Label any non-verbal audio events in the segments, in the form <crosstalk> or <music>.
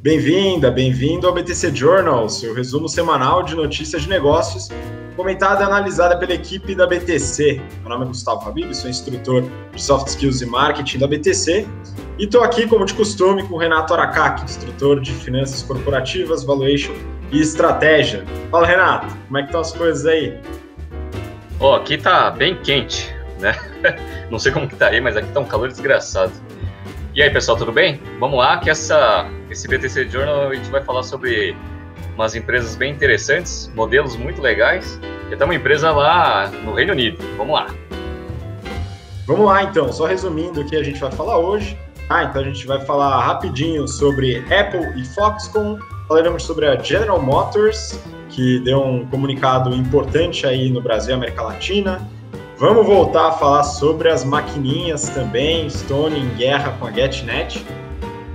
Bem-vinda, bem-vindo ao BTC Journal, seu resumo semanal de notícias de negócios, comentada e analisada pela equipe da BTC. Meu nome é Gustavo Habib, sou instrutor de Soft Skills e Marketing da BTC e estou aqui, como de costume, com o Renato Aracaki, instrutor de Finanças Corporativas, Valuation e Estratégia. Fala, Renato, como é que estão as coisas aí? Ó, oh, aqui tá bem quente, né? <laughs> Não sei como que tá aí, mas aqui tá um calor desgraçado. E aí, pessoal, tudo bem? Vamos lá, que essa, esse BTC Journal a gente vai falar sobre umas empresas bem interessantes, modelos muito legais. E até uma empresa lá no Reino Unido. Vamos lá. Vamos lá, então. Só resumindo o que a gente vai falar hoje. Ah, então a gente vai falar rapidinho sobre Apple e Foxconn. Falaremos sobre a General Motors, que deu um comunicado importante aí no Brasil e América Latina. Vamos voltar a falar sobre as maquininhas também, Stone em guerra com a GetNet.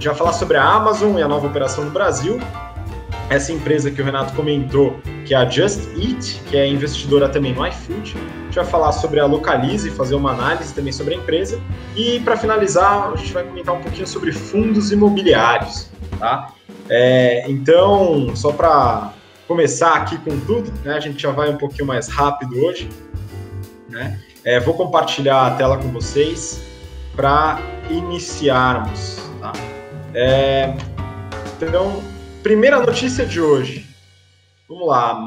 Já falar sobre a Amazon e a nova operação no Brasil. Essa empresa que o Renato comentou, que é a Just Eat, que é investidora também no iFood. A gente vai falar sobre a Localize, fazer uma análise também sobre a empresa. E para finalizar, a gente vai comentar um pouquinho sobre fundos imobiliários. Tá? É, então, só para começar aqui com tudo, né, a gente já vai um pouquinho mais rápido hoje. Né? É, vou compartilhar a tela com vocês para iniciarmos. Tá? É, então, primeira notícia de hoje. Vamos lá.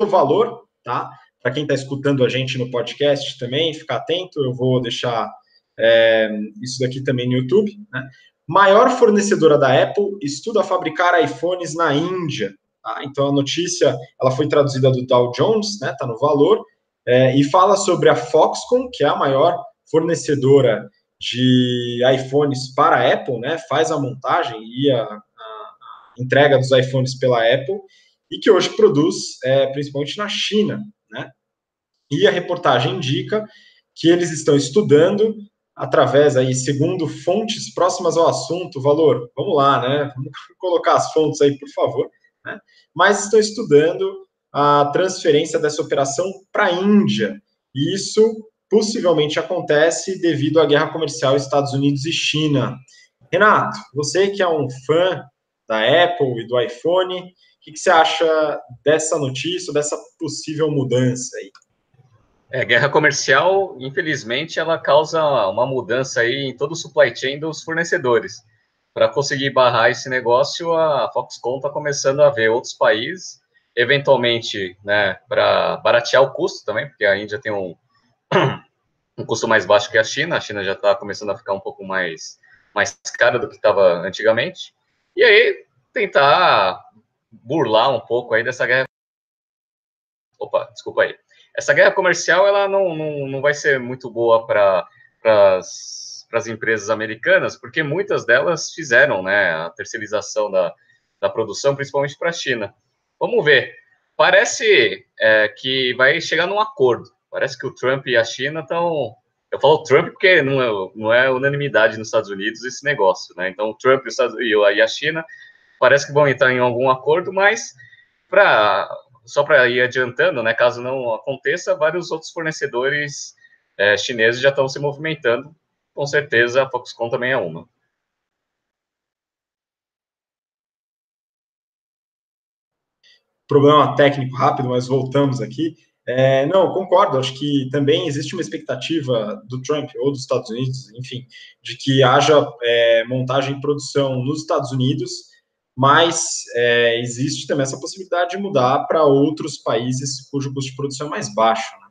O valor, tá? Para quem está escutando a gente no podcast também, ficar atento, eu vou deixar é, isso daqui também no YouTube. Né? Maior fornecedora da Apple estuda fabricar iPhones na Índia. Tá? Então a notícia ela foi traduzida do Dow Jones, né? Tá no valor é, e fala sobre a Foxconn, que é a maior fornecedora de iPhones para a Apple, né? Faz a montagem e a, a entrega dos iPhones pela Apple e que hoje produz é, principalmente na China, né? E a reportagem indica que eles estão estudando através aí, segundo fontes próximas ao assunto, valor, vamos lá, né? Vamos <laughs> colocar as fontes aí, por favor, né? Mas estão estudando a transferência dessa operação para a Índia. E isso possivelmente acontece devido à guerra comercial Estados Unidos e China. Renato, você que é um fã da Apple e do iPhone, o que, que você acha dessa notícia, dessa possível mudança aí? É, guerra comercial, infelizmente, ela causa uma mudança aí em todo o supply chain dos fornecedores. Para conseguir barrar esse negócio, a Foxconn está começando a ver outros países eventualmente, né, para baratear o custo também, porque a Índia tem um, um custo mais baixo que a China, a China já está começando a ficar um pouco mais, mais cara do que estava antigamente, e aí tentar burlar um pouco aí dessa guerra. Opa, desculpa aí. Essa guerra comercial ela não, não, não vai ser muito boa para as empresas americanas, porque muitas delas fizeram né, a terceirização da, da produção, principalmente para a China. Vamos ver. Parece é, que vai chegar num acordo. Parece que o Trump e a China estão. Eu falo Trump porque não é, não é unanimidade nos Estados Unidos esse negócio, né? Então, o Trump e a China parece que vão entrar em algum acordo, mas só para ir adiantando, né? Caso não aconteça, vários outros fornecedores é, chineses já estão se movimentando. Com certeza, a Foxconn também é uma. problema técnico rápido, mas voltamos aqui. É, não, concordo. Acho que também existe uma expectativa do Trump ou dos Estados Unidos, enfim, de que haja é, montagem e produção nos Estados Unidos, mas é, existe também essa possibilidade de mudar para outros países cujo custo de produção é mais baixo. Né?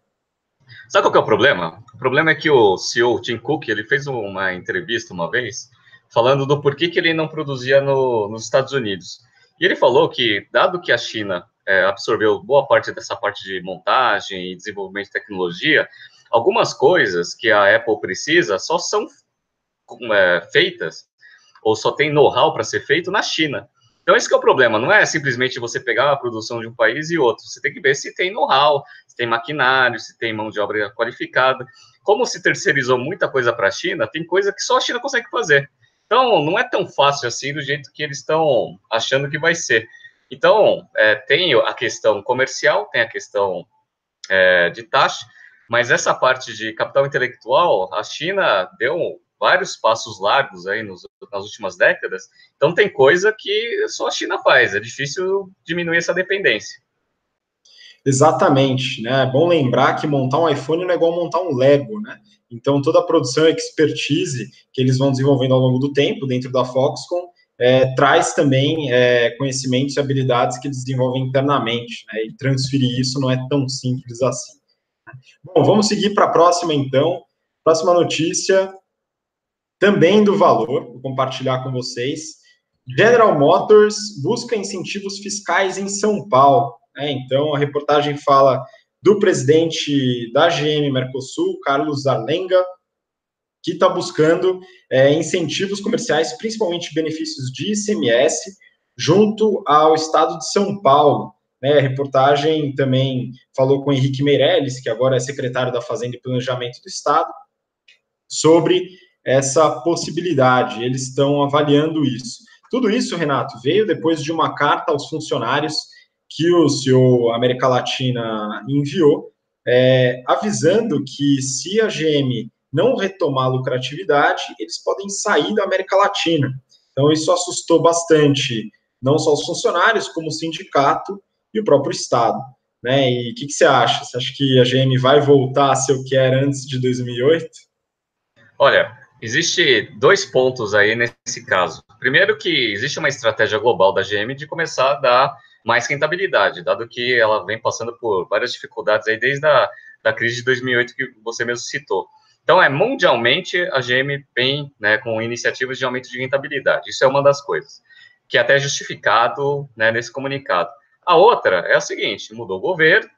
Sabe qual é o problema? O problema é que o CEO Tim Cook ele fez uma entrevista uma vez falando do porquê que ele não produzia no, nos Estados Unidos. E ele falou que, dado que a China é, absorveu boa parte dessa parte de montagem e desenvolvimento de tecnologia, algumas coisas que a Apple precisa só são é, feitas ou só tem know-how para ser feito na China. Então, esse é o problema, não é simplesmente você pegar a produção de um país e outro, você tem que ver se tem know-how, se tem maquinário, se tem mão de obra qualificada. Como se terceirizou muita coisa para a China, tem coisa que só a China consegue fazer. Então, não é tão fácil assim do jeito que eles estão achando que vai ser. Então, é, tem a questão comercial, tem a questão é, de taxa, mas essa parte de capital intelectual, a China deu vários passos largos aí nos, nas últimas décadas. Então tem coisa que só a China faz. É difícil diminuir essa dependência. Exatamente, né? É bom lembrar que montar um iPhone não é igual montar um Lego, né? Então toda a produção e expertise que eles vão desenvolvendo ao longo do tempo dentro da Foxconn é, traz também é, conhecimentos e habilidades que desenvolvem internamente, né? E transferir isso não é tão simples assim. Bom, vamos seguir para a próxima então. Próxima notícia, também do valor, vou compartilhar com vocês. General Motors busca incentivos fiscais em São Paulo. Né? Então, a reportagem fala do presidente da GM Mercosul, Carlos Arlenga, que está buscando é, incentivos comerciais, principalmente benefícios de ICMS, junto ao estado de São Paulo. Né? A reportagem também falou com Henrique Meirelles, que agora é secretário da Fazenda e Planejamento do Estado, sobre essa possibilidade. Eles estão avaliando isso. Tudo isso, Renato, veio depois de uma carta aos funcionários que o CEO América Latina enviou, é, avisando que se a GM não retomar a lucratividade, eles podem sair da América Latina. Então, isso assustou bastante, não só os funcionários, como o sindicato e o próprio Estado. Né? E o que, que, você acha? Você acha que a GM vai voltar a ser o que era antes de 2008? Olha, existe dois pontos aí nesse caso. Primeiro que existe uma estratégia global da GM de começar a dar mais rentabilidade, dado que ela vem passando por várias dificuldades aí desde a da crise de 2008 que você mesmo citou. Então, é mundialmente a GM vem né, com iniciativas de aumento de rentabilidade. Isso é uma das coisas que é até justificado né, nesse comunicado. A outra é a seguinte: mudou o governo,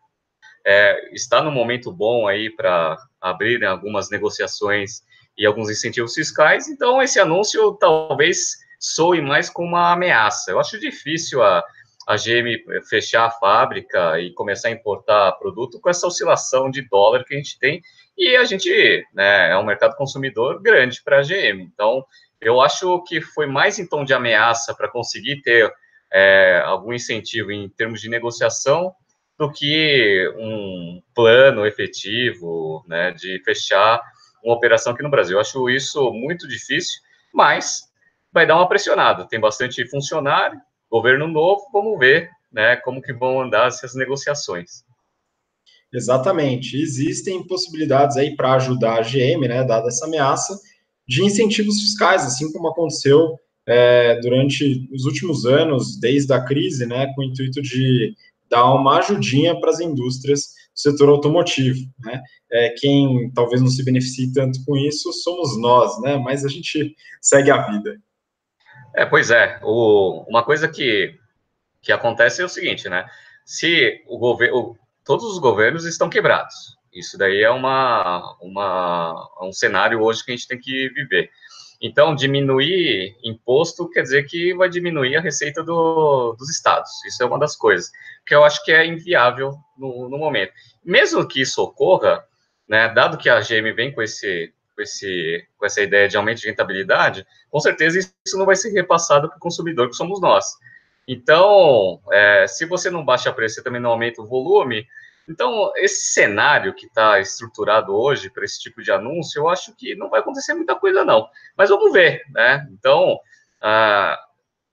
é, está no momento bom aí para abrir algumas negociações e alguns incentivos fiscais, então esse anúncio talvez soe mais como uma ameaça. Eu acho difícil a, a GM fechar a fábrica e começar a importar produto com essa oscilação de dólar que a gente tem, e a gente né, é um mercado consumidor grande para a GM. Então, eu acho que foi mais em tom de ameaça para conseguir ter é, algum incentivo em termos de negociação do que um plano efetivo né, de fechar uma operação aqui no Brasil. Eu acho isso muito difícil, mas vai dar uma pressionada. Tem bastante funcionário, governo novo, vamos ver né, como que vão andar essas negociações. Exatamente. Existem possibilidades aí para ajudar a GM, né, dada essa ameaça, de incentivos fiscais, assim como aconteceu é, durante os últimos anos, desde a crise, né, com o intuito de dar uma ajudinha para as indústrias do setor automotivo. Né? É, quem talvez não se beneficie tanto com isso somos nós, né? mas a gente segue a vida. É, pois é. O, uma coisa que, que acontece é o seguinte, né? Se o governo, todos os governos estão quebrados. Isso daí é uma, uma, um cenário hoje que a gente tem que viver. Então, diminuir imposto quer dizer que vai diminuir a receita do, dos estados. Isso é uma das coisas que eu acho que é inviável no, no momento. Mesmo que isso ocorra, né, dado que a GM vem com, esse, com, esse, com essa ideia de aumento de rentabilidade, com certeza isso não vai ser repassado para o consumidor, que somos nós. Então, é, se você não baixa preço e também não aumenta o volume, então, esse cenário que está estruturado hoje para esse tipo de anúncio, eu acho que não vai acontecer muita coisa, não. Mas vamos ver, né? Então, ah,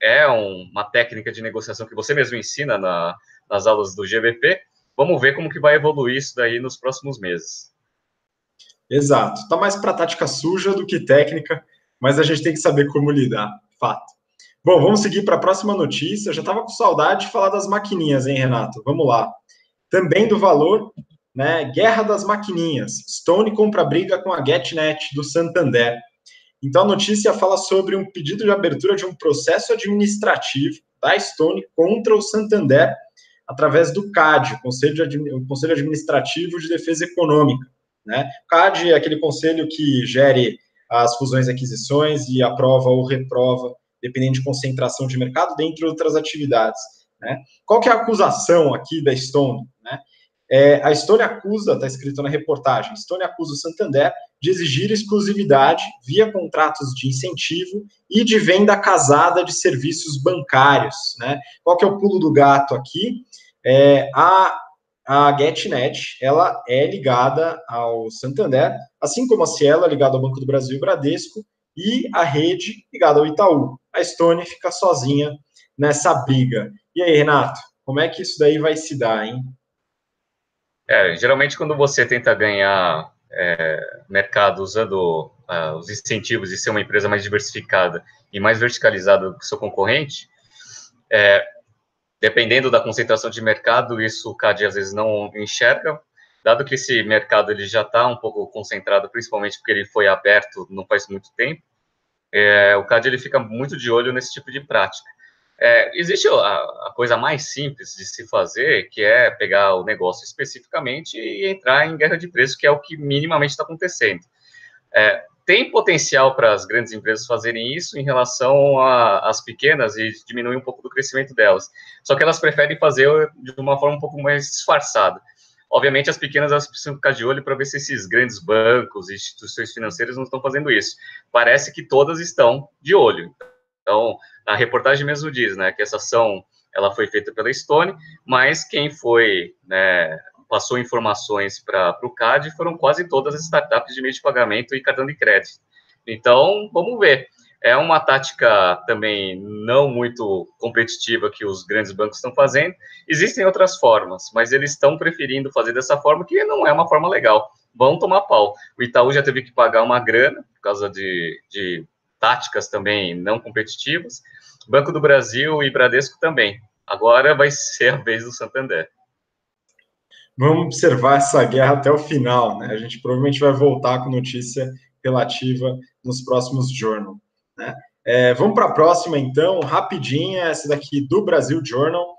é um, uma técnica de negociação que você mesmo ensina na, nas aulas do GVP. Vamos ver como que vai evoluir isso daí nos próximos meses. Exato. Está mais para tática suja do que técnica, mas a gente tem que saber como lidar, fato. Bom, vamos seguir para a próxima notícia. Eu já estava com saudade de falar das maquininhas, hein, Renato? Vamos lá. Também do valor, né? Guerra das maquininhas. Stone compra briga com a GetNet do Santander. Então a notícia fala sobre um pedido de abertura de um processo administrativo da Stone contra o Santander através do CAD, Conselho, o Conselho Administrativo de Defesa Econômica. Né? O CAD é aquele conselho que gere as fusões e aquisições e aprova ou reprova, dependendo de concentração de mercado, dentre outras atividades. Né? Qual que é a acusação aqui da Stone? Né? É, a Stone acusa, está escrito na reportagem, Stone acusa o Santander de exigir exclusividade via contratos de incentivo e de venda casada de serviços bancários. Né? Qual que é o pulo do gato aqui? É, a a GetNet, ela é ligada ao Santander, assim como a Cielo é ligada ao Banco do Brasil e Bradesco, e a rede ligada ao Itaú. A Stone fica sozinha nessa briga. E aí, Renato, como é que isso daí vai se dar, hein? É, geralmente quando você tenta ganhar é, mercado usando uh, os incentivos de ser uma empresa mais diversificada e mais verticalizada do que seu concorrente, é, dependendo da concentração de mercado, isso o CAD às vezes não enxerga, dado que esse mercado ele já está um pouco concentrado, principalmente porque ele foi aberto não faz muito tempo, é, o CAD ele fica muito de olho nesse tipo de prática. É, existe a, a, coisa mais simples de se fazer, que é pegar o negócio especificamente e entrar em guerra de preço, que é o que minimamente está acontecendo. É, tem potencial para as grandes empresas fazerem isso em relação às pequenas e diminuir um pouco do crescimento delas. Só que elas preferem fazer de uma forma um pouco mais disfarçada. Obviamente, as pequenas elas precisam ficar de olho para ver se esses grandes bancos e instituições financeiras não estão fazendo isso. Parece que todas estão de olho. Então, a reportagem mesmo diz, né, que essa ação ela foi feita pela Stone, mas quem foi né, passou informações para o CAD foram quase todas as startups de meio de pagamento e cartão de crédito. Então, vamos ver. É uma tática também não muito competitiva que os grandes bancos estão fazendo. Existem outras formas, mas eles estão preferindo fazer dessa forma, que não é uma forma legal. Vão tomar pau. O Itaú já teve que pagar uma grana por causa de, de táticas também não competitivas. Banco do Brasil e Bradesco também. Agora vai ser a vez do Santander vamos observar essa guerra até o final, né? A gente provavelmente vai voltar com notícia relativa nos próximos Journal, né? É, vamos para a próxima, então, rapidinha, essa daqui do Brasil Journal.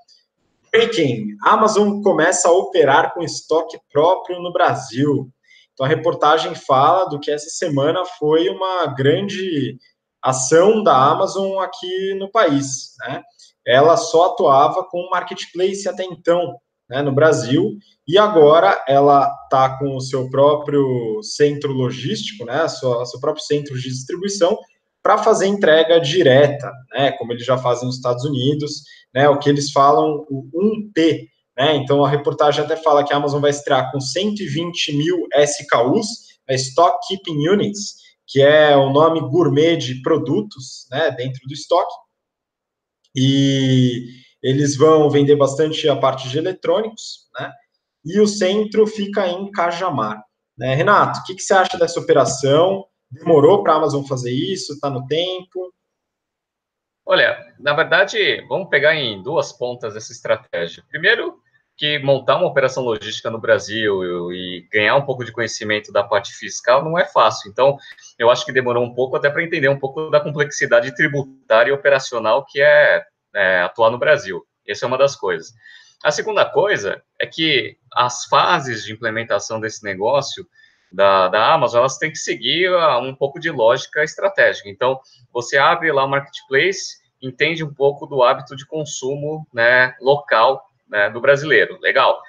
Breaking: Amazon começa a operar com estoque próprio no Brasil. Então, a reportagem fala do que essa semana foi uma grande ação da Amazon aqui no país. Né? Ela só atuava com marketplace até então, né, no Brasil, e agora ela está com o seu próprio centro logístico, né, seu próprio centro de distribuição, para fazer entrega direta, né, como eles já fazem nos Estados Unidos, né, o que eles falam, o 1P. Né, então, a reportagem até fala que a Amazon vai estrear com 120 mil SKUs, né, Stock Keeping Units, que é o nome gourmet de produtos né, dentro do estoque. E eles vão vender bastante a parte de eletrônicos, né? E o centro fica em Cajamar. Né? Renato, o que, que você acha dessa operação? Demorou para a Amazon fazer isso? Está no tempo? Olha, na verdade, vamos pegar em duas pontas essa estratégia. Primeiro, que montar uma operação logística no Brasil e ganhar um pouco de conhecimento da parte fiscal não é fácil. Então, eu acho que demorou um pouco até para entender um pouco da complexidade tributária e operacional que é é, atuar no Brasil. Essa é uma das coisas. A segunda coisa é que as fases de implementação desse negócio da, da Amazon, elas têm que seguir um pouco de lógica estratégica. Então, você abre lá o marketplace, entende um pouco do hábito de consumo né, local né, do brasileiro. Legal.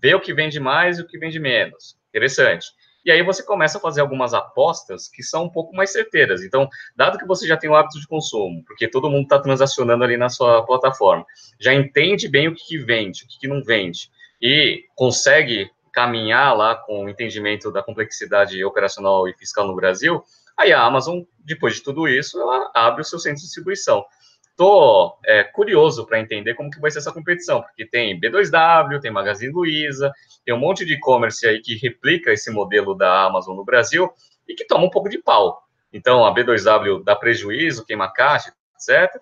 Vê o que vende mais e o que vende menos. Interessante. E aí você começa a fazer algumas apostas que são um pouco mais certeiras. Então, dado que você já tem o hábito de consumo, porque todo mundo está transacionando ali na sua plataforma, já entende bem o que, vende, o que não vende, e consegue caminhar lá com o entendimento da complexidade operacional e fiscal no Brasil, aí a Amazon, depois de tudo isso, ela abre o seu centro de distribuição. Estou é, curioso para entender como que vai ser essa competição, porque tem B2W, tem Magazine Luiza, tem um monte de e-commerce aí que replica esse modelo da Amazon no Brasil e que toma um pouco de pau. Então, a B2W dá prejuízo, queima caixa, etc.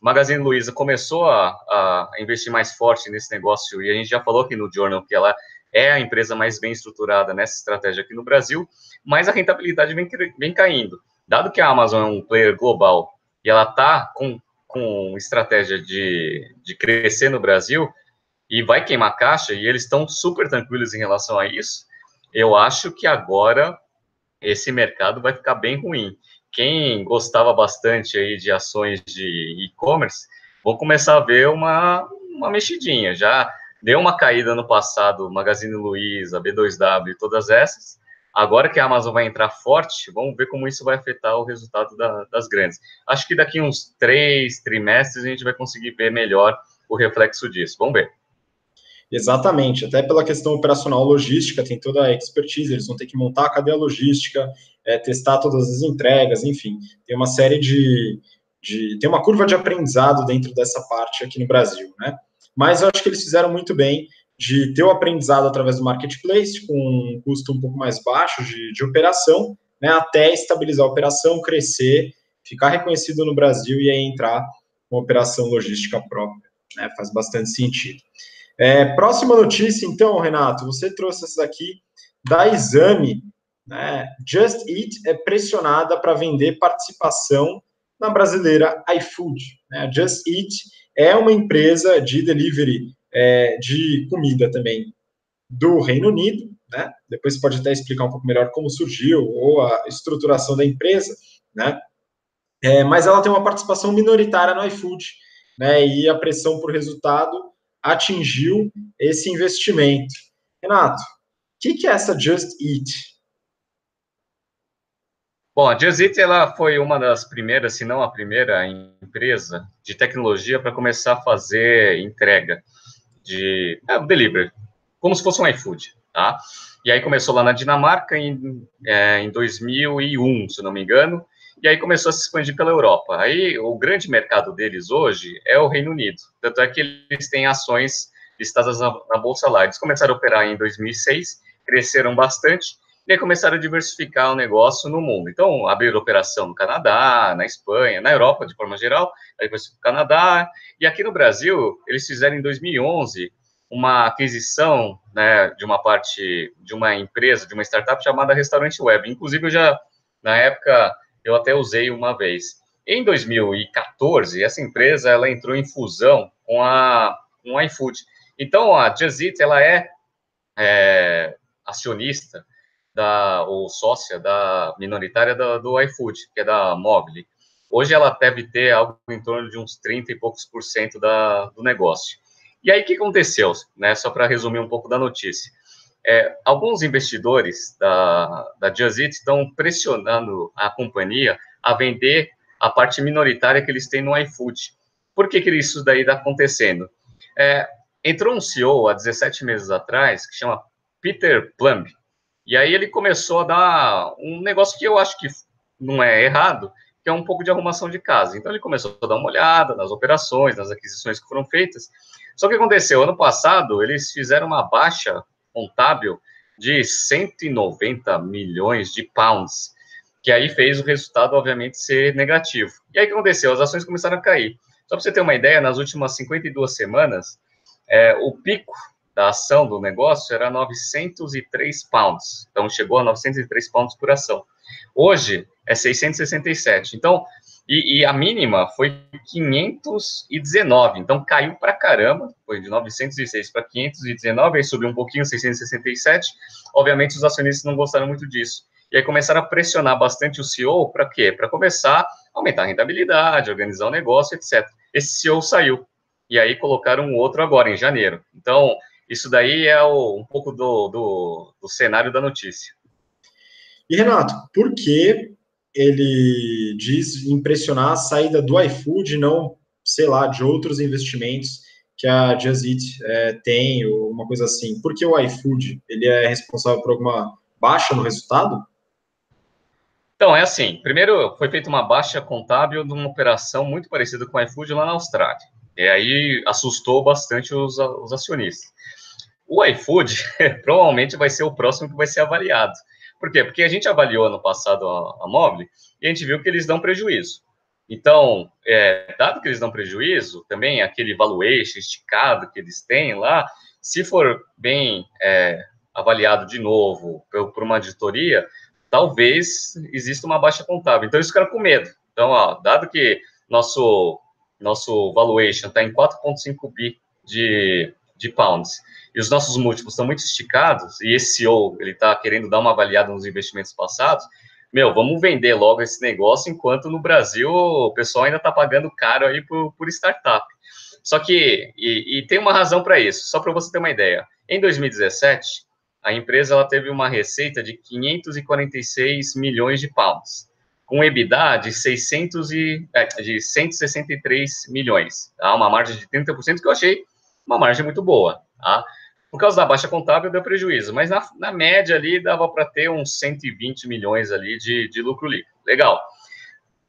Magazine Luiza começou a, a, investir mais forte nesse negócio e a gente já falou aqui no Journal que ela é a empresa mais bem estruturada nessa estratégia aqui no Brasil, mas a rentabilidade vem, vem caindo. Dado que a Amazon é um player global e ela está com com estratégia de, de crescer no Brasil e vai queimar caixa, e eles estão super tranquilos em relação a isso, eu acho que agora esse mercado vai ficar bem ruim. Quem gostava bastante aí de ações de e-commerce, vou começar a ver uma, uma mexidinha. Já deu uma caída no passado, Magazine Luiza, B2W, todas essas, Agora que a Amazon vai entrar forte, vamos ver como isso vai afetar o resultado da, das grandes. Acho que daqui uns três trimestres a gente vai conseguir ver melhor o reflexo disso. Vamos ver. Exatamente, até pela questão operacional logística, tem toda a expertise, eles vão ter que montar a cadeia logística, é, testar todas as entregas, enfim, tem uma série de, de. tem uma curva de aprendizado dentro dessa parte aqui no Brasil, né? Mas eu acho que eles fizeram muito bem de ter o aprendizado através do marketplace, com um custo um pouco mais baixo de, de operação, né, até estabilizar a operação, crescer, ficar reconhecido no Brasil e aí entrar com operação logística própria. Né, faz bastante sentido. É, próxima notícia, então, Renato, você trouxe essa daqui da Exame. Né? Just Eat é pressionada para vender participação na brasileira iFood. Né? Just Eat é uma empresa de delivery é, de comida também do Reino Unido. Né? Depois você pode até explicar um pouco melhor como surgiu ou a estruturação da empresa. Né? É, mas ela tem uma participação minoritária no iFood. Né? E a pressão por resultado atingiu esse investimento. Renato, o que, que é essa Just Eat? Bom, a Eat ela foi uma das primeiras, se não a primeira empresa de tecnologia para começar a fazer entrega de é, delivery, como se fosse um iFood, tá? E aí começou lá na Dinamarca em, é, em 2001, se não me engano, e aí começou a se expandir pela Europa. Aí o grande mercado deles hoje é o Reino Unido, tanto é que eles têm ações listadas na, na Bolsa lá. Eles começaram a operar em 2006, cresceram bastante, e aí começaram a diversificar o negócio no mundo. Então, abriram operação no Canadá, na Espanha, na Europa, de forma geral, aí depois no Canadá, e aqui no Brasil, eles fizeram em 2011 uma aquisição né, de uma parte, de uma empresa, de uma startup chamada Restaurante Web. Inclusive, eu já, na época, eu até usei uma vez. Em 2014, essa empresa ela entrou em fusão com a, com a iFood. Então, a Just Eat, ela é, é acionista da, ou sócia da minoritária do, do iFood, que é da Mobile. Hoje ela deve ter algo em torno de uns 30 e poucos por cento da, do negócio. E aí, o que aconteceu? Né, só para resumir um pouco da notícia. É, alguns investidores da, da Just Eat estão pressionando a companhia a vender a parte minoritária que eles têm no iFood. Por que, que isso daí está acontecendo? É, entrou um CEO há 17 meses atrás que chama Peter Plumb, e aí ele começou a dar um negócio que eu acho que não é errado, que é um pouco de arrumação de casa. Então ele começou a dar uma olhada nas operações, nas aquisições que foram feitas. Só que aconteceu, ano passado eles fizeram uma baixa contábil de 190 milhões de pounds, que aí fez o resultado, obviamente, ser negativo. E aí o que aconteceu? As ações começaram a cair. Só para você ter uma ideia, nas últimas 52 semanas, é, o pico da ação do negócio era 903 pounds. Então, chegou a 903 pounds por ação. Hoje, é 667. Então, e, e, a mínima foi 519, então caiu para caramba, foi de 906 para 519, aí subiu um pouquinho, 667. Obviamente, os acionistas não gostaram muito disso. E aí começaram a pressionar bastante o CEO para quê? Para começar a aumentar a rentabilidade, organizar o negócio, etc. Esse CEO saiu. E aí colocaram um outro agora, em janeiro. Então, isso daí é o, um pouco do, do, do cenário da notícia. E, Renato, por que ele diz impressionar a saída do iFood, não, sei lá, de outros investimentos que a Just Eat é, tem, ou uma coisa assim. Por que o iFood? Ele é responsável por alguma baixa no resultado? Então, é assim, primeiro foi feita uma baixa contábil de uma operação muito parecida com o iFood lá na Austrália. E aí assustou bastante os, os acionistas. O iFood <laughs> provavelmente vai ser o próximo que vai ser avaliado. Por quê? Porque a gente avaliou ano passado a, a Mobile e a gente viu que eles dão prejuízo. Então, é, dado que eles dão prejuízo, também aquele valuation esticado que eles têm lá, se for bem é, avaliado de novo por, uma auditoria, talvez exista uma baixa contábil. Então, isso fica com medo. Então, ó, dado que nosso, nosso valuation está em 4,5 bi de, de pounds e os nossos múltiplos estão muito esticados, e esse CEO, ele está querendo dar uma avaliada nos investimentos passados, meu, vamos vender logo esse negócio, enquanto no Brasil o pessoal ainda está pagando caro aí por, por startup. Só que, e, e tem uma razão para isso, só para você ter uma ideia. Em 2017, a empresa ela teve uma receita de 546 milhões de pounds, com EBITDA de, 600 e, é, de 163 milhões, tá? uma margem de 30%, que eu achei uma margem muito boa. Tá? Por causa da baixa contábil, deu prejuízo, mas na, na média ali dava para ter uns 120 milhões ali de, de lucro líquido. Legal.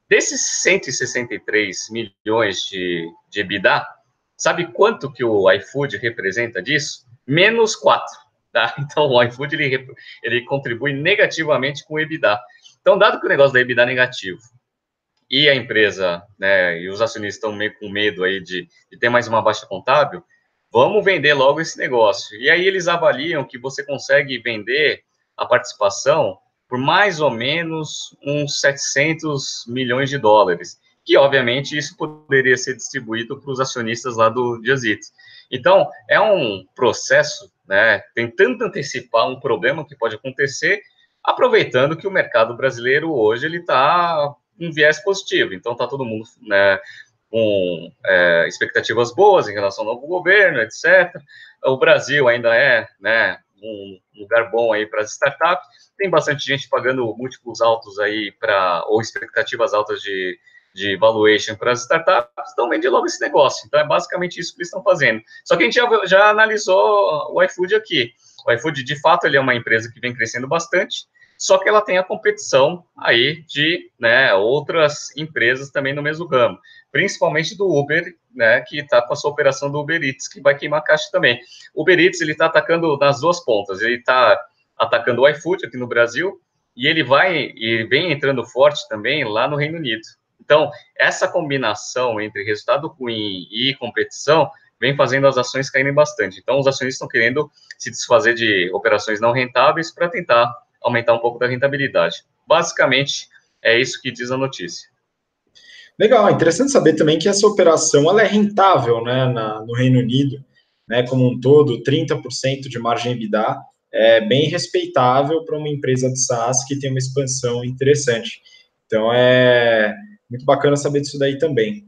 Desses 163 milhões de, de EBITDA, sabe quanto que o iFood representa disso? Menos 4. Tá? <laughs> Então, o iFood ele, ele contribui negativamente com o EBITDA. Então, dado que o negócio da EBITDA é negativo e a empresa né, e os acionistas estão meio com medo aí de, de ter mais uma baixa contábil, vamos vender logo esse negócio. E aí eles avaliam que você consegue vender a participação por mais ou menos uns 700 milhões de dólares, que obviamente isso poderia ser distribuído para os acionistas lá do Diazit. Então, é um processo, né, tentando antecipar um problema que pode acontecer, aproveitando que o mercado brasileiro hoje ele está um viés positivo. Então, está todo mundo né, com é, expectativas boas em relação ao novo governo, etc. O Brasil ainda é né, um lugar bom aí para as startups. Tem bastante gente pagando múltiplos altos aí para ou expectativas altas de, de valuation para as startups, então vende logo esse negócio. Então é basicamente isso que eles estão fazendo. Só que a gente já, já analisou o iFood aqui. O iFood, de fato, ele é uma empresa que vem crescendo bastante, só que ela tem a competição aí de né, outras empresas também no mesmo ramo, principalmente do Uber, né, que está com a sua operação do Uber Eats, que vai queimar caixa também. O Uber Eats, ele está atacando nas duas pontas, ele está atacando o iFood aqui no Brasil, e ele vai e vem entrando forte também lá no Reino Unido. Então, essa combinação entre resultado ruim e competição vem fazendo as ações caírem bastante. Então, os acionistas estão querendo se desfazer de operações não rentáveis para tentar aumentar um pouco da rentabilidade. Basicamente, é isso que diz a notícia. Legal, interessante saber também que essa operação ela é rentável né, na, no Reino Unido, né, como um todo, 30% de margem EBITDA, é bem respeitável para uma empresa de SaaS que tem uma expansão interessante. Então, é muito bacana saber disso daí também.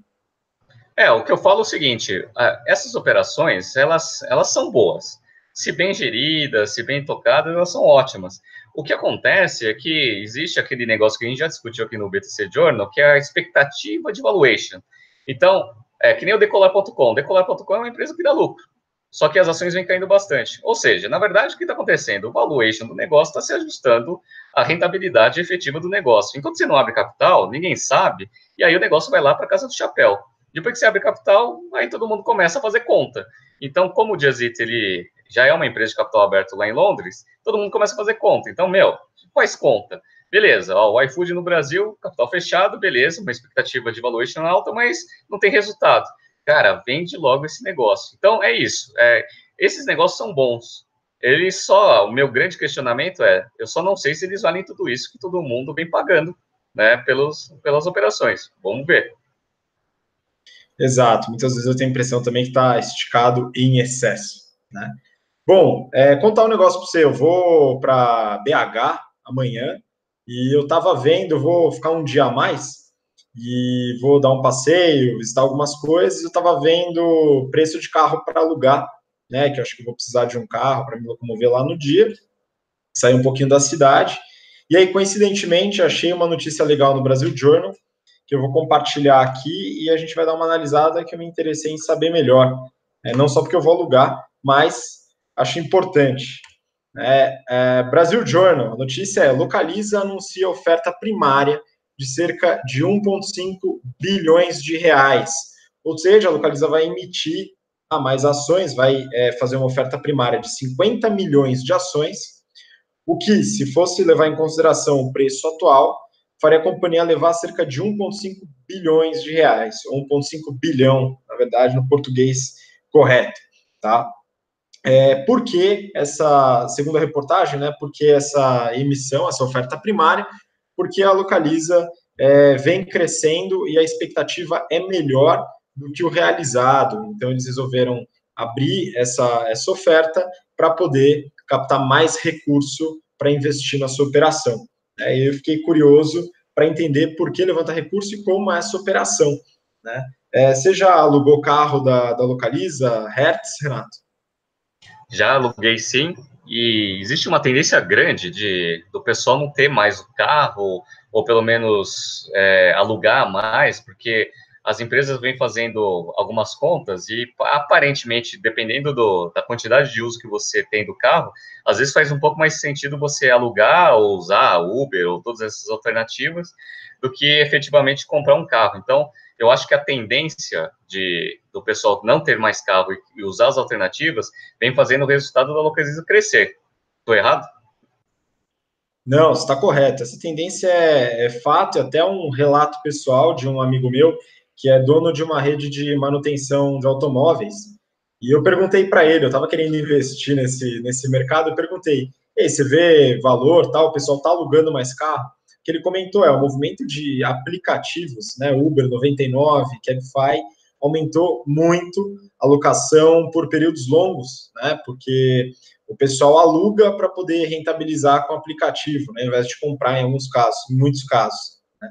É, o que eu falo é o seguinte, essas operações, elas, elas são boas. Se bem geridas, se bem tocadas, elas são ótimas. O que acontece é que existe aquele negócio que a gente já discutiu aqui no BTC Journal, que é a expectativa de valuation. Então, é que nem o Decolar.com. Decolar.com é uma empresa que dá lucro, só que as ações vêm caindo bastante. Ou seja, na verdade, o que está acontecendo? O valuation do negócio está se ajustando à rentabilidade efetiva do negócio. Enquanto você não abre capital, ninguém sabe, e aí o negócio vai lá para casa do chapéu. Depois que você abre capital, aí todo mundo começa a fazer conta. Então, como o Jazit, ele já é uma empresa de capital aberto lá em Londres, todo mundo começa a fazer conta. Então, meu, faz conta. Beleza, ó, o iFood no Brasil, capital fechado, beleza, uma expectativa de valuation alta, mas não tem resultado. Cara, vende logo esse negócio. Então, é isso. É, esses negócios são bons. Eles só, o meu grande questionamento é, eu só não sei se eles valem tudo isso que todo mundo vem pagando, né, pelos, pelas operações. Vamos ver. Exato. Muitas vezes eu tenho a impressão também que está esticado em excesso, né? Bom, é, contar um negócio para você. Eu vou para BH amanhã e eu estava vendo, vou ficar um dia a mais e vou dar um passeio, visitar algumas coisas. Eu estava vendo preço de carro para alugar, né? Que eu acho que vou precisar de um carro para me locomover lá no dia, sair um pouquinho da cidade. E aí, coincidentemente, achei uma notícia legal no Brasil Journal que eu vou compartilhar aqui e a gente vai dar uma analisada que eu me interessei em saber melhor. É, não só porque eu vou alugar, mas acho importante. É, é, Brasil Journal, a notícia é: Localiza anuncia oferta primária de cerca de 1,5 bilhões de reais. Ou seja, a Localiza vai emitir a mais ações, vai é, fazer uma oferta primária de 50 milhões de ações, o que, se fosse levar em consideração o preço atual, faria a companhia levar cerca de 1,5 bilhões de reais, 1,5 bilhão, na verdade, no português correto, tá? É, por que essa, segundo a reportagem, né, porque essa emissão, essa oferta primária, porque a Localiza é, vem crescendo e a expectativa é melhor do que o realizado. Então, eles resolveram abrir essa, essa oferta para poder captar mais recurso para investir na sua operação. É, eu fiquei curioso para entender por que levanta recurso e como é essa operação. Né? É, você já alugou carro da, da Localiza, Hertz, Renato? Já aluguei sim, e existe uma tendência grande de do pessoal não ter mais o carro, ou pelo menos é, alugar mais, porque as empresas vêm fazendo algumas contas e aparentemente, dependendo do, da quantidade de uso que você tem do carro, às vezes faz um pouco mais sentido você alugar ou usar Uber ou todas essas alternativas do que efetivamente comprar um carro. Então, eu acho que a tendência de, do pessoal não ter mais carro e, e usar as alternativas vem fazendo o resultado da localização crescer. Estou errado? Não, está correto. Essa tendência é, é fato, e até um relato pessoal de um amigo meu que é dono de uma rede de manutenção de automóveis. E eu perguntei para ele, eu estava querendo investir nesse, nesse mercado, eu perguntei, Ei, você vê valor, tal, o pessoal está alugando mais carro? Que ele comentou é o movimento de aplicativos, né, Uber 99, Cabify, aumentou muito a locação por períodos longos, né, porque o pessoal aluga para poder rentabilizar com o aplicativo, né, ao invés de comprar em alguns casos, em muitos casos. Né.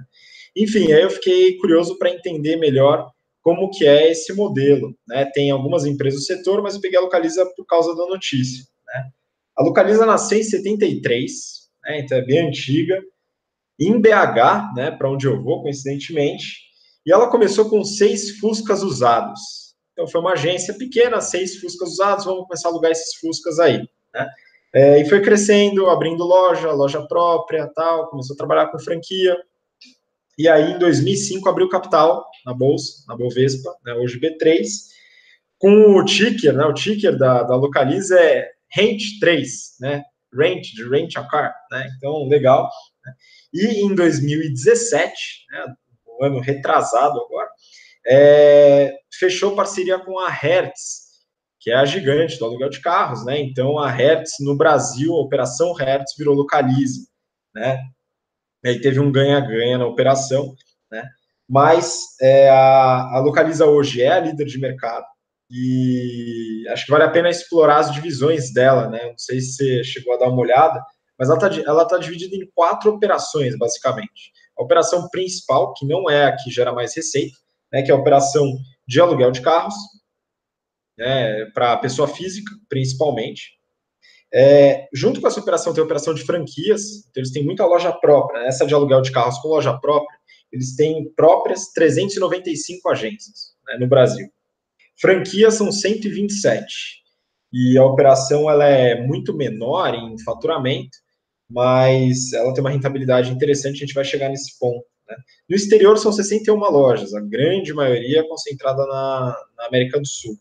Enfim, aí eu fiquei curioso para entender melhor como que é esse modelo. Né? Tem algumas empresas do setor, mas eu peguei a Localiza por causa da notícia. Né? A Localiza nasceu em 73, né? então é bem antiga, em BH, né, para onde eu vou, coincidentemente, e ela começou com seis Fuscas usados. Então foi uma agência pequena, seis Fuscas usados, vamos começar a alugar esses Fuscas aí. Né? É, e foi crescendo, abrindo loja, loja própria, tal, começou a trabalhar com franquia. E aí, em 2005, abriu capital na Bolsa, na Bovespa, né, hoje B3, com o ticker, né, o ticker da, da Localiza é RENT3, né, Rent, de Rent a Car, né, então, legal. Né. E em 2017, né, um ano retrasado agora, é, fechou parceria com a Hertz, que é a gigante do aluguel de carros, né? Então a Hertz no Brasil, a operação Hertz virou Localize, né? Aí teve um ganha-ganha na operação, né? Mas é, a, a Localiza hoje é a líder de mercado e acho que vale a pena explorar as divisões dela, né? Não sei se você chegou a dar uma olhada, mas ela está ela tá dividida em quatro operações, basicamente. A operação principal, que não é a que gera mais receita, né, que é a operação de aluguel de carros, né, para pessoa física, principalmente. É, junto com essa operação, tem a operação de franquias, então eles têm muita loja própria. Essa de aluguel de carros com loja própria, eles têm próprias 395 agências né, no Brasil. Franquias são 127. E a operação ela é muito menor em faturamento, mas ela tem uma rentabilidade interessante, a gente vai chegar nesse ponto. Né? No exterior são 61 lojas, a grande maioria concentrada na, na América do Sul.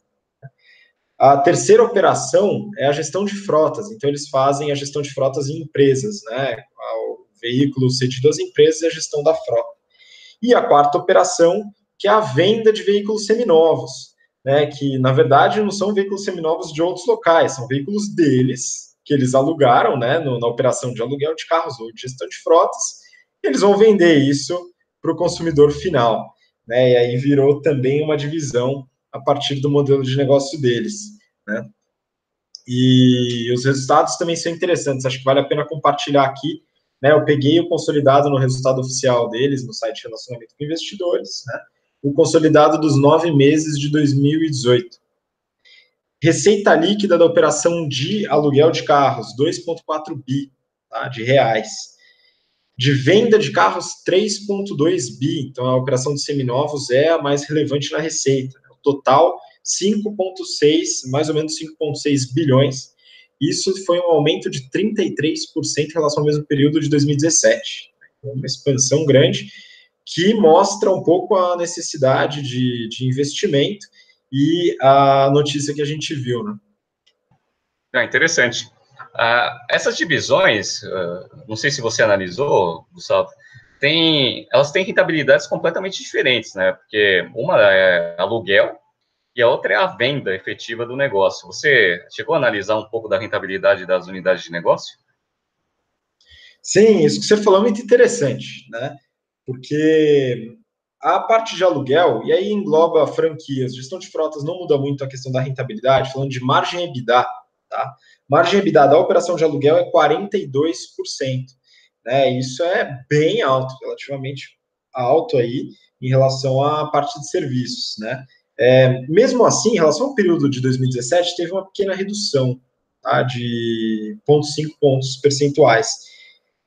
A terceira operação é a gestão de frotas, então eles fazem a gestão de frotas em empresas, né? O veículo cedido às empresas e a gestão da frota. E a quarta operação, que é a venda de veículos seminovos, né? Que na verdade não são veículos seminovos de outros locais, são veículos deles, que eles alugaram, né, no, na operação de aluguel de carros ou de gestão de frotas, e eles vão vender isso para o consumidor final, né, e aí virou também uma divisão a partir do modelo de negócio deles, né. E os resultados também são interessantes, acho que vale a pena compartilhar aqui, né, eu peguei o consolidado no resultado oficial deles, no site relacionamento com investidores, né, o consolidado dos nove meses de 2018. Receita líquida da operação de aluguel de carros, 2,4 bi tá, de reais. De venda de carros, 3,2 bi. Então, a operação de seminovos é a mais relevante na receita. O total, 5,6, mais ou menos 5,6 bilhões. Isso foi um aumento de 33% em relação ao mesmo período de 2017. Uma expansão grande que mostra um pouco a necessidade de, de investimento e a notícia que a gente viu, né? É interessante. Uh, essas divisões, uh, não sei se você analisou, Gustavo, tem, elas têm rentabilidades completamente diferentes, né? Porque uma é aluguel e a outra é a venda efetiva do negócio. Você chegou a analisar um pouco da rentabilidade das unidades de negócio? Sim, isso que você falou é muito interessante, né? Porque a parte de aluguel, e aí engloba franquias, gestão de frotas não muda muito a questão da rentabilidade, falando de margem EBITDA, tá? Margem EBITDA da operação de aluguel é 42%, né? Isso é bem alto, relativamente alto aí em relação à parte de serviços, né? É, mesmo assim, em relação ao período de 2017, teve uma pequena redução, tá? De 0,5 pontos percentuais.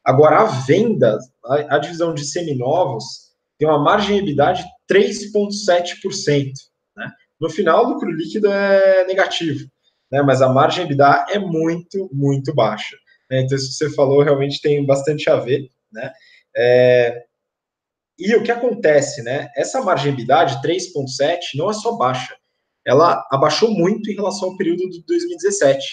Agora, a venda, a, a divisão de seminovos, tem uma margem de 3,7%. Né? No final, o lucro líquido é negativo, né? mas a margem EBITDA é muito, muito baixa. Né? Então, isso que você falou realmente tem bastante a ver. Né? É... E o que acontece? Né? Essa margem EBITDA de 3,7% não é só baixa, ela abaixou muito em relação ao período de 2017.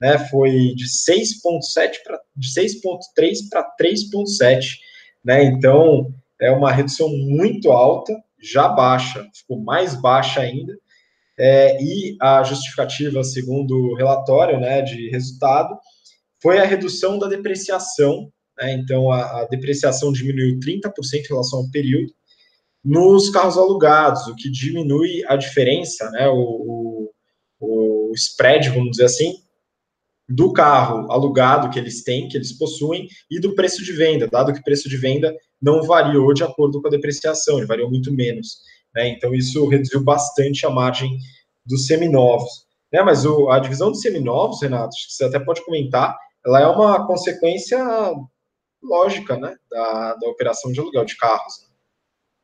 Né? Foi de 6,7 para de 6,3 para 3,7. Né? Então, é uma redução muito alta, já baixa, ficou mais baixa ainda, é, e a justificativa, segundo o relatório né, de resultado, foi a redução da depreciação, né, então a, a, depreciação diminuiu 30% em relação ao período, nos carros alugados, o que diminui a diferença, né, o, o, o spread, vamos dizer assim, do carro alugado que eles têm, que eles possuem, e do preço de venda, dado que o preço de venda não variou de acordo com a depreciação, ele variou muito menos. Né? Então, isso reduziu bastante a margem dos seminovos. Né? Mas o, a divisão dos seminovos, Renato, você até pode comentar, ela é uma consequência lógica né? da, da operação de aluguel de carros.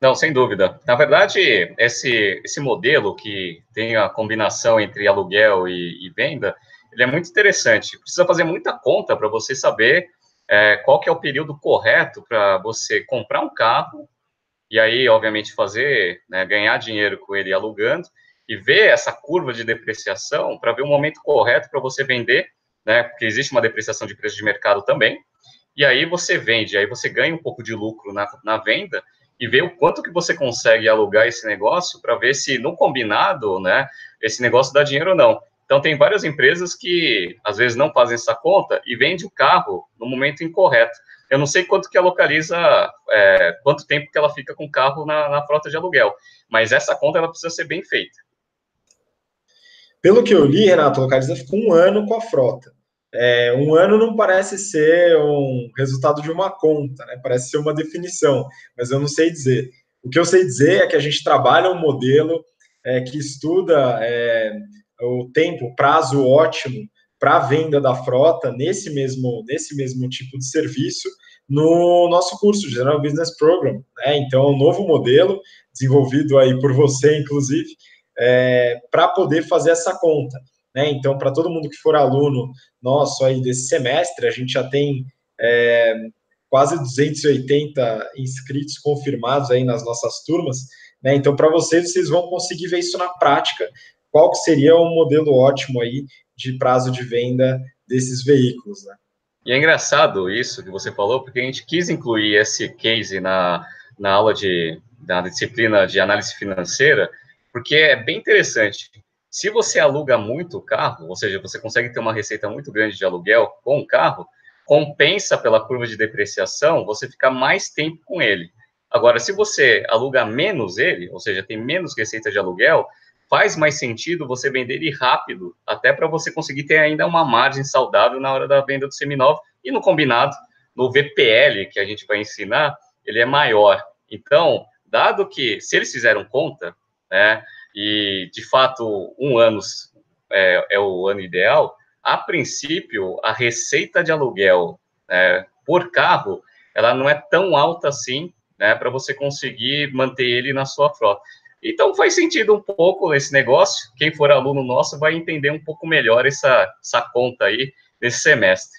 Não, sem dúvida. Na verdade, esse, esse modelo que tem a combinação entre aluguel e, e venda, ele é muito interessante. Precisa fazer muita conta para você saber é, qual que é o período correto para você comprar um carro e aí, obviamente, fazer, né, ganhar dinheiro com ele alugando e ver essa curva de depreciação para ver o momento correto para você vender, né, porque existe uma depreciação de preço de mercado também, e aí você vende, aí você ganha um pouco de lucro na, na venda e ver o quanto que você consegue alugar esse negócio para ver se no combinado, né, esse negócio dá dinheiro ou não. Então, tem várias empresas que, às vezes, não fazem essa conta e vende o carro no momento incorreto. Eu não sei quanto que ela localiza, é, quanto tempo que ela fica com o carro na, na, frota de aluguel, mas essa conta ela precisa ser bem feita. Pelo que eu li, Renato, a localiza ficou um ano com a frota. É, um ano não parece ser um resultado de uma conta, né? parece ser uma definição, mas eu não sei dizer. O que eu sei dizer é que a gente trabalha um modelo é, que estuda é, o tempo, o prazo ótimo para venda da frota nesse mesmo, nesse mesmo tipo de serviço no nosso curso, General Business Program. Né? Então, é um novo modelo, desenvolvido aí por você, inclusive, é, para poder fazer essa conta. Né? Então, para todo mundo que for aluno nosso aí desse semestre, a gente já tem é, quase 280 inscritos confirmados aí nas nossas turmas. Né? Então, para vocês, vocês vão conseguir ver isso na prática, qual que seria um modelo ótimo aí de prazo de venda desses veículos, né? E é engraçado isso que você falou, porque a gente quis incluir esse case na, na aula de, da disciplina de análise financeira, porque é bem interessante. Se você aluga muito o carro, ou seja, você consegue ter uma receita muito grande de aluguel com o carro, compensa pela curva de depreciação você ficar mais tempo com ele. Agora, se você aluga menos ele, ou seja, tem menos receita de aluguel, faz mais sentido você vender ele rápido, até para você conseguir ter ainda uma margem saudável na hora da venda do seminovo e no combinado, no VPL que a gente vai ensinar, ele é maior. Então, dado que se eles fizeram conta, né, e de fato um ano é, é o ano ideal, a princípio a receita de aluguel é, por carro ela não é tão alta assim, né, para você conseguir manter ele na sua frota. Então faz sentido um pouco esse negócio. Quem for aluno nosso vai entender um pouco melhor essa, essa conta aí nesse semestre.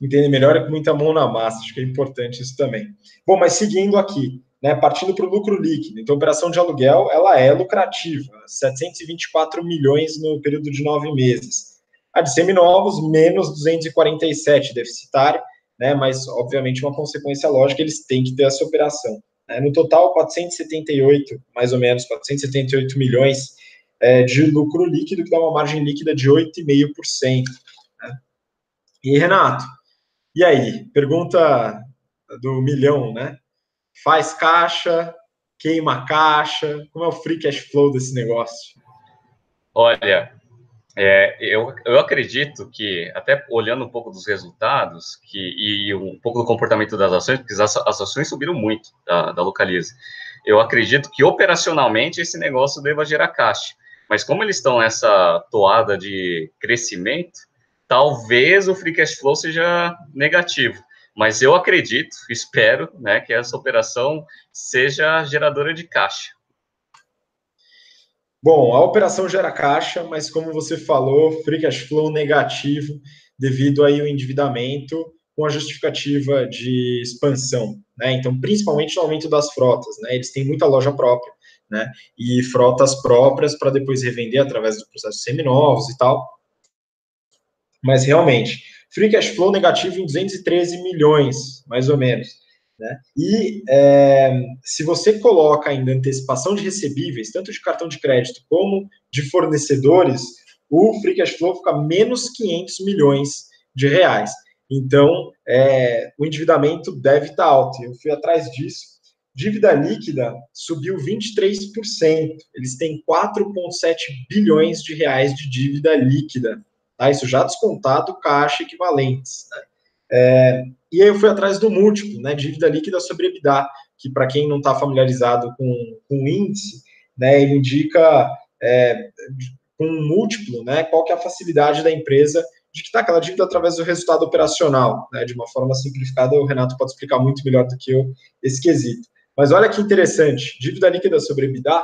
Entender melhor é com muita mão na massa, acho que é importante isso também. Bom, mas seguindo aqui, né, partindo para o lucro líquido, então a operação de aluguel ela é lucrativa, 724 milhões no período de nove meses. A de seminovos, menos 247 deficitário, né, mas obviamente uma consequência lógica, eles têm que ter essa operação. Né? No total, 478, mais ou menos, 478 milhões é, de lucro líquido, que dá uma margem líquida de 8,5%. Né? E, Renato, e aí? Pergunta do milhão, né? Faz caixa, queima caixa, como é o free cash flow desse negócio? Olha, é, eu, eu acredito que, até olhando um pouco dos resultados que, e, um pouco do comportamento das ações, porque as, as ações subiram muito da, da Localiza, eu acredito que operacionalmente esse negócio deva gerar caixa. Mas como eles estão nessa toada de crescimento, talvez o free cash flow seja negativo. Mas eu acredito, espero, né, que essa operação seja geradora de caixa. Bom, a operação gera caixa, mas como você falou, free cash flow negativo devido aí ao endividamento com a justificativa de expansão, né? Então, principalmente no aumento das frotas, né? Eles têm muita loja própria, né? E frotas próprias para depois revender através do processo seminovos e tal. Mas realmente, free cash flow negativo em 213 milhões, mais ou menos. Né? E é, se você coloca ainda antecipação de recebíveis, tanto de cartão de crédito como de fornecedores, o free cash flow fica menos 500 milhões de reais. Então, é, o endividamento deve estar alto. Eu fui atrás disso. Dívida líquida subiu 23%. Eles têm 4,7 bilhões de reais de dívida líquida. Tá? Isso já descontado caixa equivalentes. Né? É, e aí eu fui atrás do múltiplo, né? Dívida líquida sobre EBITDA, que para quem não está familiarizado com, o índice, né, ele indica é, com um múltiplo, né, qual que é a facilidade da empresa de quitar aquela dívida através do resultado operacional, né, de uma forma simplificada, o Renato pode explicar muito melhor do que eu esse quesito. Mas olha que interessante, dívida líquida sobre EBITDA,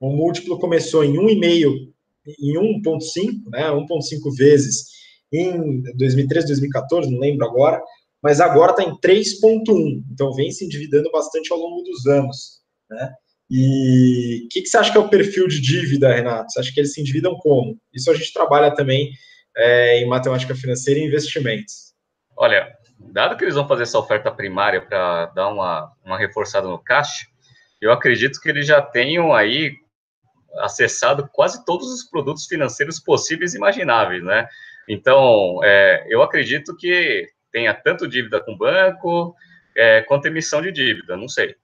o múltiplo começou em 1,5, em 1,5, né, 1,5 vezes em 2013, 2014, não lembro agora, mas agora está em 3,1, então vem se endividando bastante ao longo dos anos, né? E o que, que, você acha que é o perfil de dívida, Renato? Você acha que eles se endividam como? Isso a gente trabalha também é, em matemática financeira e investimentos. Olha, dado que eles vão fazer essa oferta primária para dar uma, uma reforçada no caixa, eu acredito que eles já tenham aí acessado quase todos os produtos financeiros possíveis e imagináveis, né? Então, é, eu acredito que tenha tanto dívida com banco é, quanto emissão de dívida, não sei.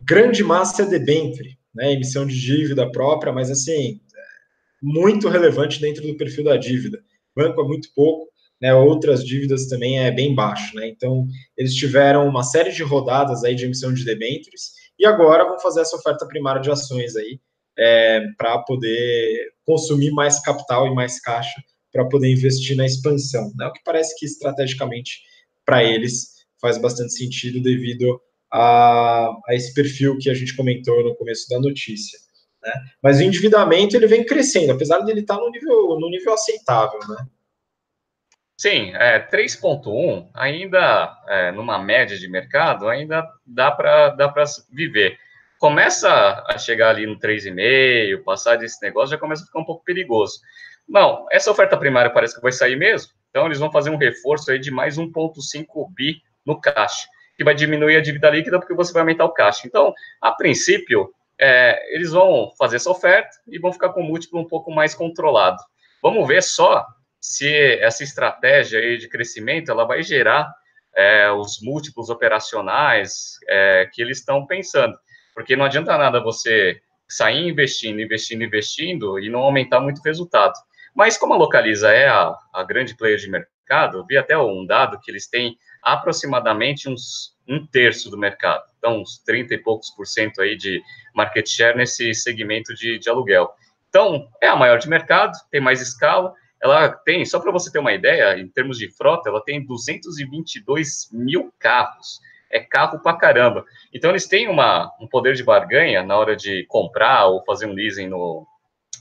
Grande massa é debenture, né, emissão de dívida própria, mas assim, muito relevante dentro do perfil da dívida. Banco é muito pouco, né, outras dívidas também é bem baixo, né, então eles tiveram uma série de rodadas aí de emissão de debentures e agora vão fazer essa oferta primária de ações aí é, para poder consumir mais capital e mais caixa para poder investir na expansão, né, o que parece que estrategicamente para eles faz bastante sentido devido a, a esse perfil que a gente comentou no começo da notícia. Né? Mas o endividamento ele vem crescendo, apesar dele estar no nível, no nível aceitável, né? Sim, é, 3.1 ainda é, numa média de mercado ainda dá para dá para viver. Começa a chegar ali no 3,5, passar desse negócio já começa a ficar um pouco perigoso. Não, essa oferta primária parece que vai sair mesmo, então eles vão fazer um reforço aí de mais 1,5 bi no caixa que vai diminuir a dívida líquida porque você vai aumentar o caixa. Então, a princípio, é, eles vão fazer essa oferta e vão ficar com o múltiplo um pouco mais controlado. Vamos ver só se essa estratégia aí de crescimento ela vai gerar é, os múltiplos operacionais é, que eles estão pensando. Porque não adianta nada você sair investindo, investindo, investindo e não aumentar muito o resultado. Mas como a Localiza é a, a grande player de mercado, vi até um dado que eles têm aproximadamente uns um terço do mercado, então uns 30 e poucos por cento aí de market share nesse segmento de, de aluguel. Então, é a maior de mercado, tem mais escala, ela tem, só para você ter uma ideia, em termos de frota, ela tem 222 mil carros, é carro para caramba. Então, eles têm uma, um poder de barganha na hora de comprar ou fazer um leasing no,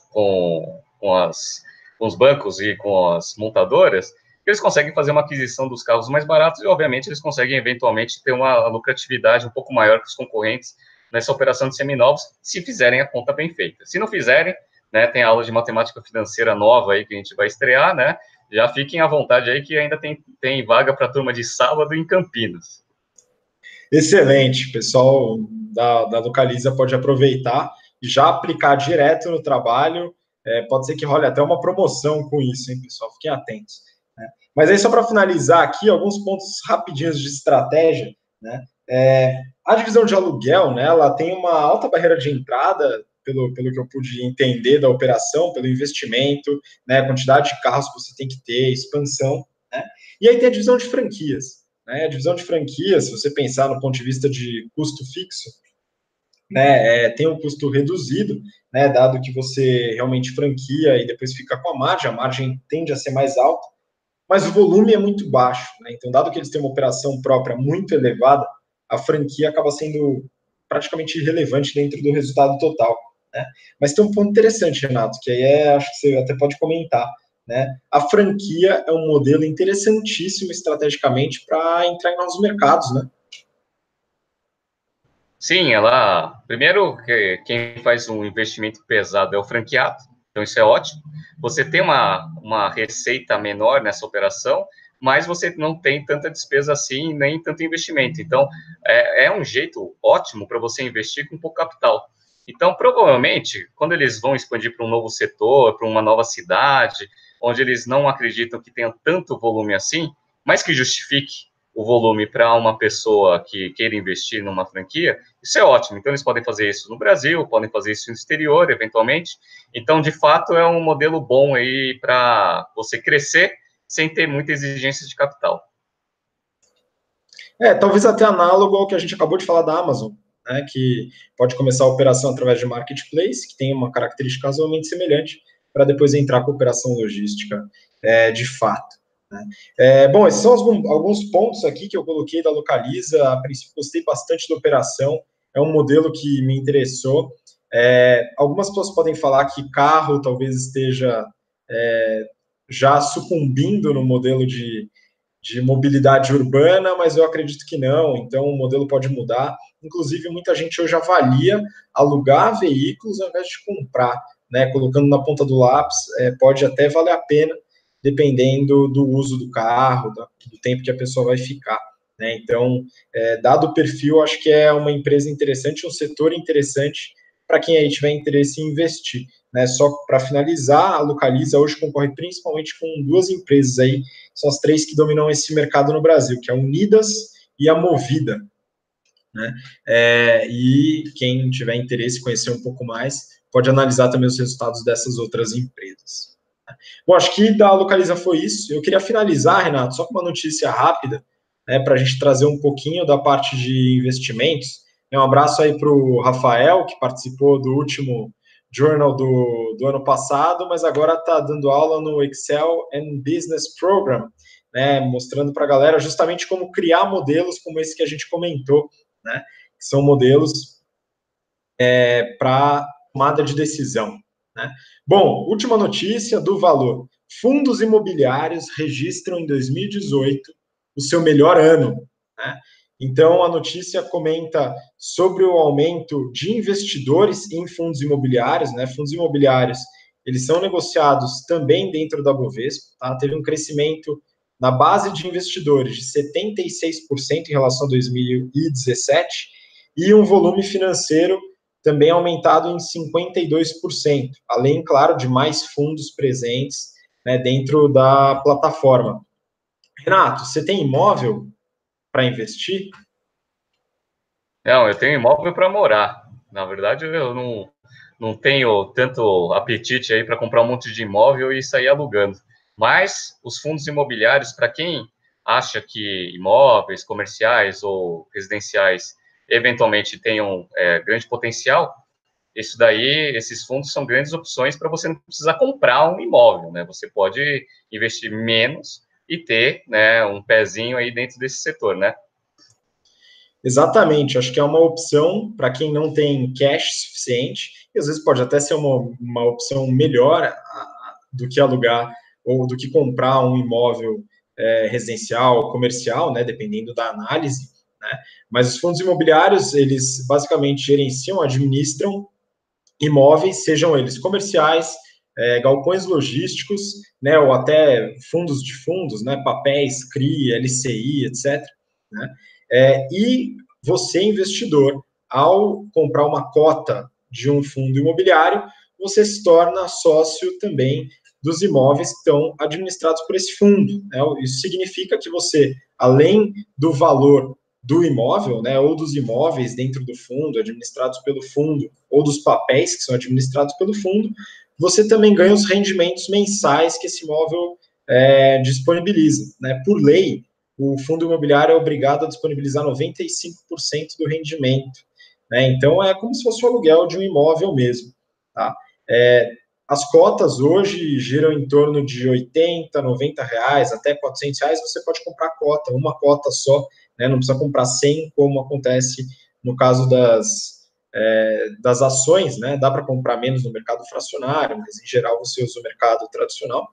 com, com, as, com os bancos e com as montadoras, eles conseguem fazer uma aquisição dos carros mais baratos e, obviamente, eles conseguem eventualmente ter uma lucratividade um pouco maior que os concorrentes nessa operação de seminovos, se fizerem a conta bem feita. Se não fizerem, né, tem aula de matemática financeira nova aí que a gente vai estrear, né? Já fiquem à vontade aí que ainda tem, tem vaga para a turma de sábado em Campinas. Excelente, pessoal da, da Localiza pode aproveitar e já aplicar direto no trabalho. É, pode ser que role até uma promoção com isso, hein, pessoal? Fiquem atentos. Mas aí, só para finalizar aqui, alguns pontos rapidinhos de estratégia, né? É, a divisão de aluguel, né, ela tem uma alta barreira de entrada, pelo, pelo que eu pude entender da operação, pelo investimento, né, quantidade de carros que você tem que ter, expansão, né? E aí tem a divisão de franquias, né? A divisão de franquias, se você pensar no ponto de vista de custo fixo, né, é, tem um custo reduzido, né, dado que você realmente franquia e depois fica com a margem, a margem tende a ser mais alta, mas o volume é muito baixo. Né? Então, dado que eles têm uma operação própria muito elevada, a franquia acaba sendo praticamente irrelevante dentro do resultado total. Né? Mas tem um ponto interessante, Renato, que aí é, acho que você até pode comentar. Né? A franquia é um modelo interessantíssimo estrategicamente para entrar em novos mercados, né? Sim, ela. Primeiro, quem faz um investimento pesado é o franqueado, então isso é ótimo. Você tem uma, uma receita menor nessa operação, mas você não tem tanta despesa assim, nem tanto investimento. Então, é, é um jeito ótimo para você investir com pouco capital. Então, provavelmente, quando eles vão expandir para um novo setor, para uma nova cidade, onde eles não acreditam que tenha tanto volume assim, mas que justifique o volume para uma pessoa que queira investir numa franquia, isso é ótimo. Então, eles podem fazer isso no Brasil, podem fazer isso no exterior, eventualmente. Então, de fato, é um modelo bom aí para você crescer sem ter muita exigência de capital. É, talvez até análogo ao que a gente acabou de falar da Amazon, né, que pode começar a operação através de marketplace, que tem uma característica razoavelmente semelhante, para depois entrar com a operação logística é, de fato. Né. É, bom, esses são alguns, pontos aqui que eu coloquei da Localiza. A princípio, gostei bastante da operação. É um modelo que me interessou. É, algumas pessoas podem falar que carro talvez esteja é, já sucumbindo no modelo de, de mobilidade urbana, mas eu acredito que não, então o modelo pode mudar. Inclusive, muita gente hoje avalia alugar veículos ao invés de comprar, né? Colocando na ponta do lápis, é, pode até valer a pena, dependendo do uso do carro, do tempo que a pessoa vai ficar. Né? Então, é, dado o perfil, acho que é uma empresa interessante, um setor interessante para quem aí tiver interesse em investir. Né? Só para finalizar, a Localiza hoje concorre principalmente com duas empresas aí, são as três que dominam esse mercado no Brasil, que é a Unidas e a Movida. Né? É, e quem tiver interesse em conhecer um pouco mais, pode analisar também os resultados dessas outras empresas. Bom, acho que da Localiza foi isso. Eu queria finalizar, Renato, só com uma notícia rápida, né, para a gente trazer um pouquinho da parte de investimentos. Um abraço aí para o Rafael, que participou do último Journal do, do ano passado, mas agora está dando aula no Excel and Business Program, né, mostrando para a galera justamente como criar modelos como esse que a gente comentou, né, que são modelos é, para tomada de decisão. Né. Bom, última notícia do valor. Fundos imobiliários registram em 2018 o seu melhor ano. Né? Então, a notícia comenta sobre o aumento de investidores em fundos imobiliários, né? Fundos imobiliários, eles são negociados também dentro da Bovespa, tá? Teve um crescimento na base de investidores de 76% em relação a 2017 e um volume financeiro também aumentado em 52%, além, claro, de mais fundos presentes né, dentro da plataforma. Renato, você tem imóvel para investir? Não, eu tenho imóvel para morar. Na verdade, eu não, não tenho tanto apetite aí para comprar um monte de imóvel e sair alugando. Mas os fundos imobiliários, para quem acha que imóveis comerciais ou residenciais eventualmente tenham é, grande potencial, isso daí, esses fundos são grandes opções para você não precisar comprar um imóvel, né? Você pode investir menos e ter né, um pezinho aí dentro desse setor, né? Exatamente, acho que é uma opção para quem não tem cash suficiente, e às vezes pode até ser uma, uma opção melhor do que alugar ou do que comprar um imóvel é, residencial, comercial, né, dependendo da análise, né? Mas os fundos imobiliários, eles basicamente gerenciam, administram imóveis, sejam eles comerciais, é, galpões logísticos, né, ou até fundos de fundos, né, papéis, CRI, LCI, etc. Né, é, e você, investidor, ao comprar uma cota de um fundo imobiliário, você se torna sócio também dos imóveis que estão administrados por esse fundo. Né? Isso significa que você, além do valor do imóvel, né, ou dos imóveis dentro do fundo, administrados pelo fundo, ou dos papéis que são administrados pelo fundo, você também ganha os rendimentos mensais que esse imóvel é, disponibiliza. Né? Por lei, o fundo imobiliário é obrigado a disponibilizar 95% do rendimento. Né? Então, é como se fosse o aluguel de um imóvel mesmo. Tá? É, As cotas hoje giram em torno de 80, 90 reais, até 400 reais, você pode comprar cota, uma cota só, né, não precisa comprar 100, como acontece no caso das, é, das ações, né, dá para comprar menos no mercado fracionário, mas em geral você usa o mercado tradicional.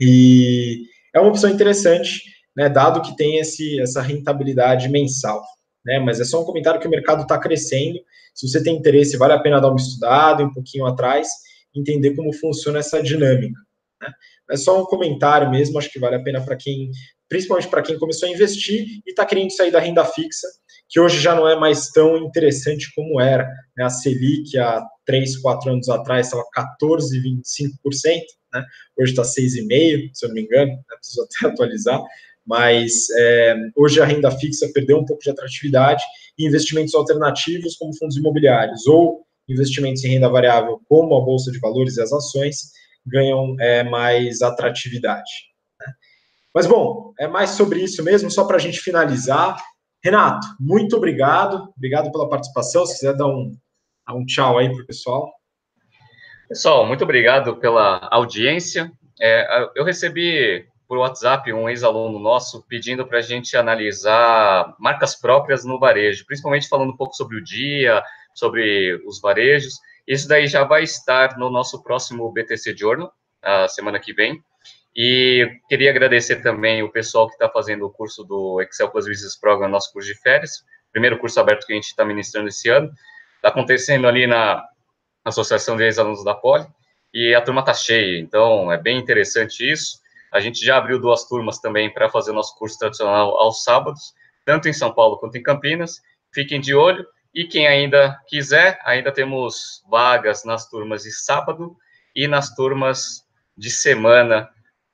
E é uma opção interessante, né, dado que tem esse, essa rentabilidade mensal. Né, mas é só um comentário que o mercado está crescendo. Se você tem interesse, vale a pena dar uma estudada um pouquinho atrás, entender como funciona essa dinâmica. Né? É só um comentário mesmo, acho que vale a pena para quem, principalmente para quem começou a investir e está querendo sair da renda fixa, que hoje já não é mais tão interessante como era. Né? A Selic, há 3, 4 anos atrás, estava 14,25%, né? hoje está 6,5%, se eu não me engano, né? preciso <laughs> até atualizar, mas é, hoje a renda fixa perdeu um pouco de atratividade e investimentos alternativos, como fundos imobiliários ou investimentos em renda variável, como a Bolsa de Valores e as ações, ganham é, mais atratividade. Mas, bom, é mais sobre isso mesmo, só para a gente finalizar. Renato, muito obrigado, obrigado pela participação. Se quiser dar um, um tchau aí para o pessoal. Pessoal, muito obrigado pela audiência. É, eu recebi por WhatsApp um ex-aluno nosso pedindo para a gente analisar marcas próprias no varejo, principalmente falando um pouco sobre o dia, sobre os varejos. Isso daí já vai estar no nosso próximo BTC Journal, a semana que vem. E queria agradecer também o pessoal que está fazendo o curso do Excel Plus Business Program, nosso curso de férias, primeiro curso aberto que a gente está ministrando esse ano. Está acontecendo ali na Associação de Ex-Alunos da Poli, e a turma está cheia, então é bem interessante isso. A gente já abriu duas turmas também para fazer nosso curso tradicional aos sábados, tanto em São Paulo quanto em Campinas. Fiquem de olho. E quem ainda quiser, ainda temos vagas nas turmas de sábado e nas turmas de semana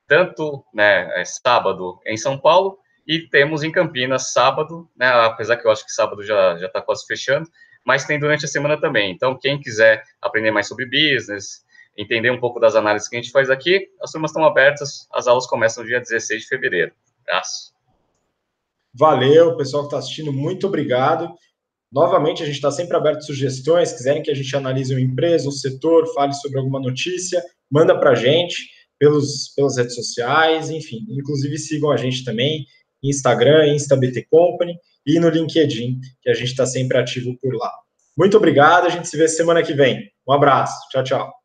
tanto né, é, sábado em São Paulo e temos em Campinas sábado, né, apesar que eu acho que sábado já está quase fechando, mas tem durante a semana também. Então, quem quiser aprender mais sobre business, entender um pouco das análises que a gente faz aqui, as turmas estão abertas, as aulas começam dia 16 de fevereiro. Abraço. Valeu, pessoal que está assistindo, muito obrigado. Novamente, a gente está sempre aberto a sugestões, quiserem que a gente analise uma empresa, um setor, fale sobre alguma notícia, manda para a gente pelos, pelas redes sociais, enfim. Inclusive sigam a gente também Instagram, InstaBT Company e no LinkedIn, que a gente está sempre ativo por lá. Muito obrigado, a gente se vê semana que vem. Um abraço, tchau, tchau.